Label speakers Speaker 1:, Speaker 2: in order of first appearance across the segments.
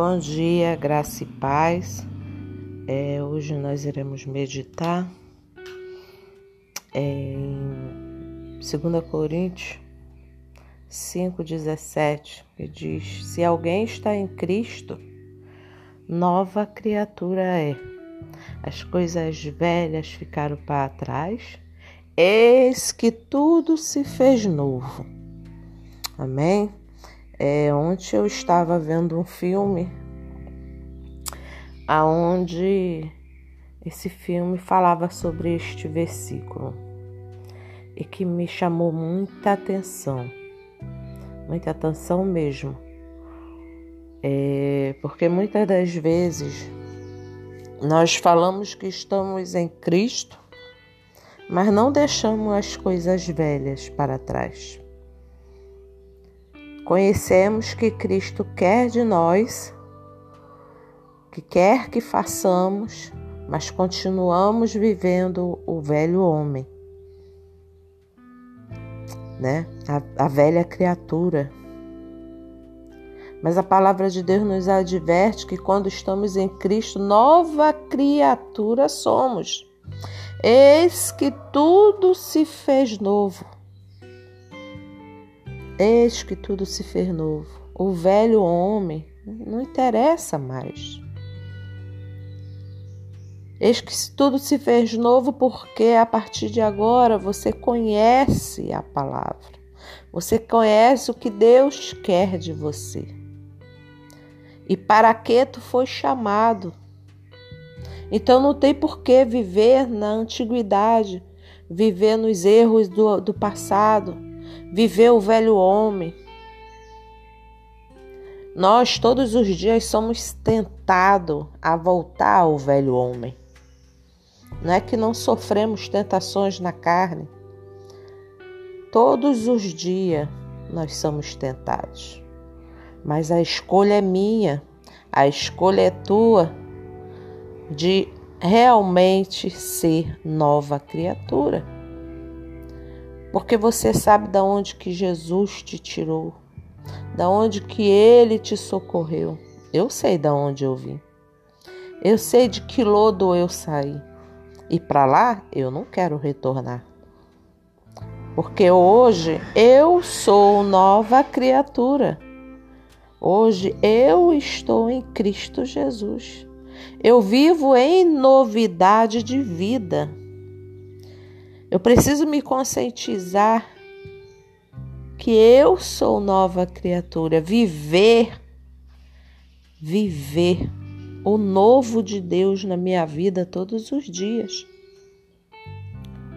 Speaker 1: Bom dia, graça e paz. É, hoje nós iremos meditar em 2 Coríntios 5,17, que diz: Se alguém está em Cristo, nova criatura é. As coisas velhas ficaram para trás, eis que tudo se fez novo. Amém? É, ontem eu estava vendo um filme aonde esse filme falava sobre este versículo e que me chamou muita atenção, muita atenção mesmo, é, porque muitas das vezes nós falamos que estamos em Cristo, mas não deixamos as coisas velhas para trás. Conhecemos que Cristo quer de nós, que quer que façamos, mas continuamos vivendo o velho homem, né? A, a velha criatura. Mas a palavra de Deus nos adverte que quando estamos em Cristo, nova criatura somos. Eis que tudo se fez novo. Eis que tudo se fez novo. O velho homem não interessa mais. Eis que tudo se fez novo porque a partir de agora você conhece a palavra. Você conhece o que Deus quer de você. E para que tu foi chamado. Então não tem por que viver na antiguidade, viver nos erros do, do passado viver o velho homem. Nós todos os dias somos tentados a voltar ao velho homem. Não é que não sofremos tentações na carne. Todos os dias nós somos tentados. Mas a escolha é minha, a escolha é tua de realmente ser nova criatura porque você sabe da onde que Jesus te tirou, da onde que ele te socorreu. Eu sei da onde eu vim. Eu sei de que lodo eu saí. E para lá eu não quero retornar. Porque hoje eu sou nova criatura. Hoje eu estou em Cristo Jesus. Eu vivo em novidade de vida. Eu preciso me conscientizar que eu sou nova criatura, viver, viver o novo de Deus na minha vida todos os dias.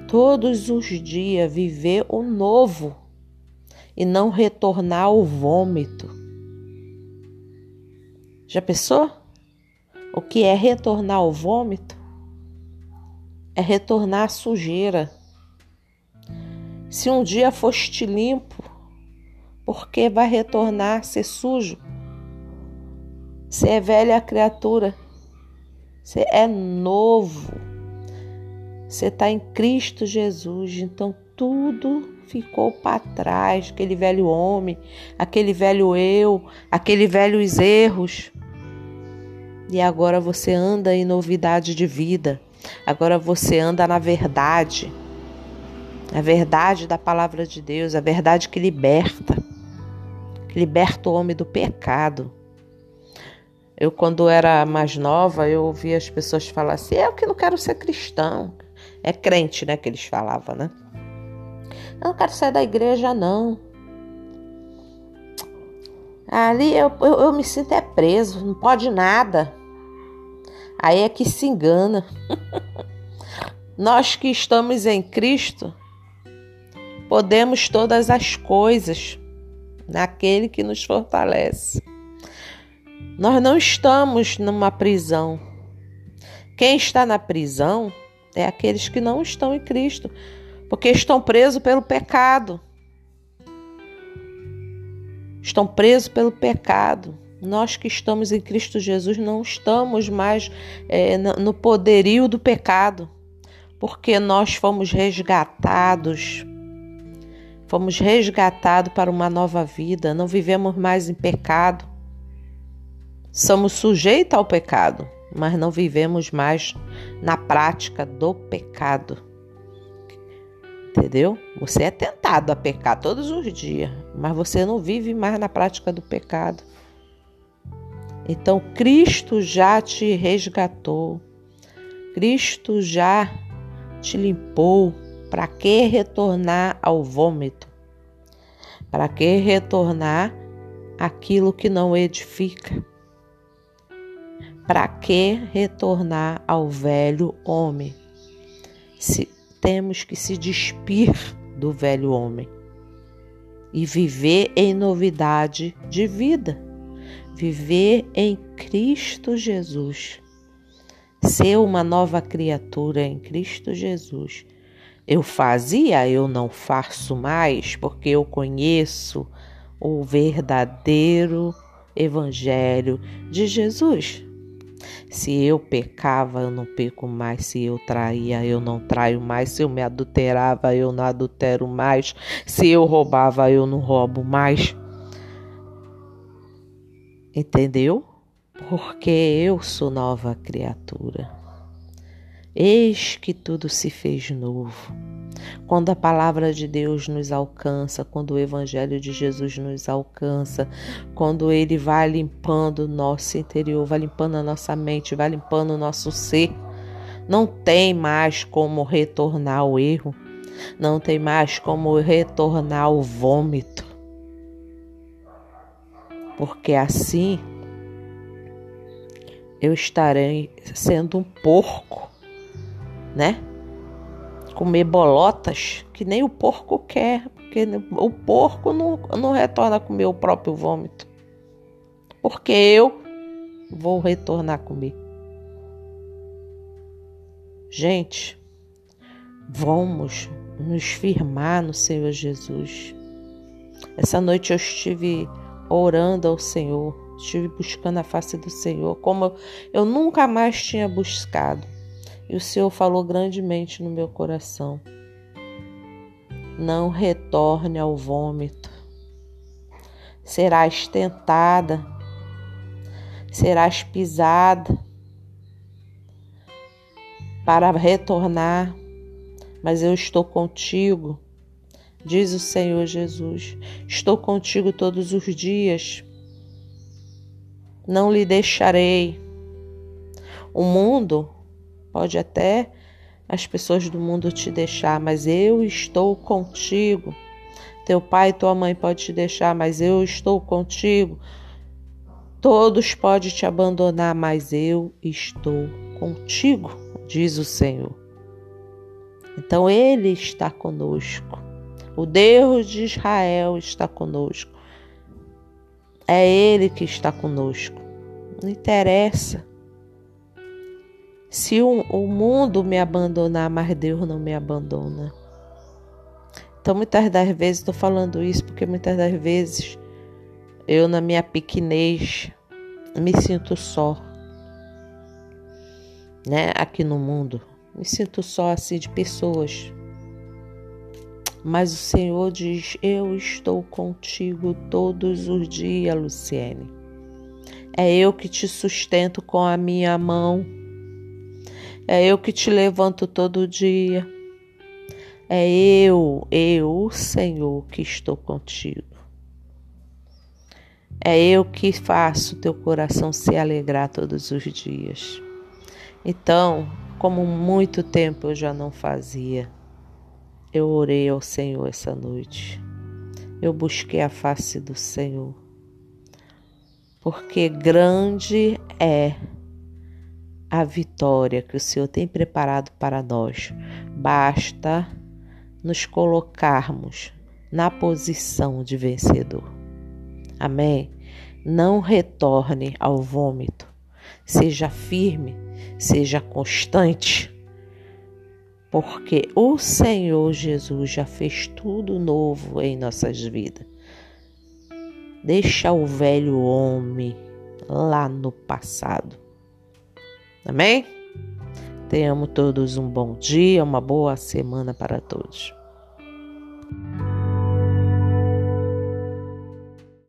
Speaker 1: Todos os dias viver o novo e não retornar ao vômito. Já pensou? O que é retornar ao vômito? É retornar à sujeira se um dia foste limpo, por que vai retornar ser sujo? Você é velha criatura, você é novo, você está em Cristo Jesus, então tudo ficou para trás, aquele velho homem, aquele velho eu, aquele velhos erros. E agora você anda em novidade de vida. Agora você anda na verdade a verdade da palavra de Deus, a verdade que liberta, que liberta o homem do pecado. Eu, quando era mais nova, eu ouvia as pessoas falar assim: eu que não quero ser cristão. É crente, né? Que eles falavam, né? Eu não quero sair da igreja, não. Ali eu, eu, eu me sinto é preso, não pode nada. Aí é que se engana. Nós que estamos em Cristo, podemos todas as coisas naquele que nos fortalece. Nós não estamos numa prisão. Quem está na prisão é aqueles que não estão em Cristo, porque estão presos pelo pecado. Estão presos pelo pecado. Nós que estamos em Cristo Jesus não estamos mais é, no poderio do pecado, porque nós fomos resgatados Fomos resgatados para uma nova vida, não vivemos mais em pecado. somos sujeitos ao pecado, mas não vivemos mais na prática do pecado. Entendeu? Você é tentado a pecar todos os dias, mas você não vive mais na prática do pecado. Então, Cristo já te resgatou, Cristo já te limpou. Para que retornar ao vômito? Para que retornar aquilo que não edifica? Para que retornar ao velho homem? Se temos que se despir do velho homem e viver em novidade de vida, viver em Cristo Jesus, ser uma nova criatura em Cristo Jesus. Eu fazia, eu não faço mais, porque eu conheço o verdadeiro Evangelho de Jesus. Se eu pecava, eu não peco mais. Se eu traía, eu não traio mais. Se eu me adulterava, eu não adultero mais. Se eu roubava, eu não roubo mais. Entendeu? Porque eu sou nova criatura. Eis que tudo se fez novo. Quando a palavra de Deus nos alcança, quando o Evangelho de Jesus nos alcança, quando ele vai limpando o nosso interior, vai limpando a nossa mente, vai limpando o nosso ser, não tem mais como retornar ao erro, não tem mais como retornar ao vômito. Porque assim eu estarei sendo um porco né? Comer bolotas que nem o porco quer, porque o porco não, não retorna a comer o próprio vômito. Porque eu vou retornar a comer. Gente, vamos nos firmar no Senhor Jesus. Essa noite eu estive orando ao Senhor, estive buscando a face do Senhor, como eu nunca mais tinha buscado. E o Senhor falou grandemente no meu coração. Não retorne ao vômito. Serás tentada, serás pisada para retornar, mas eu estou contigo, diz o Senhor Jesus. Estou contigo todos os dias. Não lhe deixarei. O mundo Pode até as pessoas do mundo te deixar, mas eu estou contigo. Teu pai e tua mãe pode te deixar, mas eu estou contigo. Todos podem te abandonar, mas eu estou contigo, diz o Senhor. Então ele está conosco. O Deus de Israel está conosco. É ele que está conosco. Não interessa se o, o mundo me abandonar, mas Deus não me abandona. Então, muitas das vezes, estou falando isso porque muitas das vezes eu, na minha pequenez, me sinto só, né? Aqui no mundo, me sinto só assim de pessoas. Mas o Senhor diz: Eu estou contigo todos os dias, Luciene. É eu que te sustento com a minha mão. É eu que te levanto todo dia. É eu, eu, Senhor, que estou contigo. É eu que faço teu coração se alegrar todos os dias. Então, como muito tempo eu já não fazia, eu orei ao Senhor essa noite. Eu busquei a face do Senhor. Porque grande é a vitória que o Senhor tem preparado para nós. Basta nos colocarmos na posição de vencedor. Amém? Não retorne ao vômito. Seja firme, seja constante, porque o Senhor Jesus já fez tudo novo em nossas vidas. Deixa o velho homem lá no passado Amém? Tenhamos todos um bom dia, uma boa semana para todos.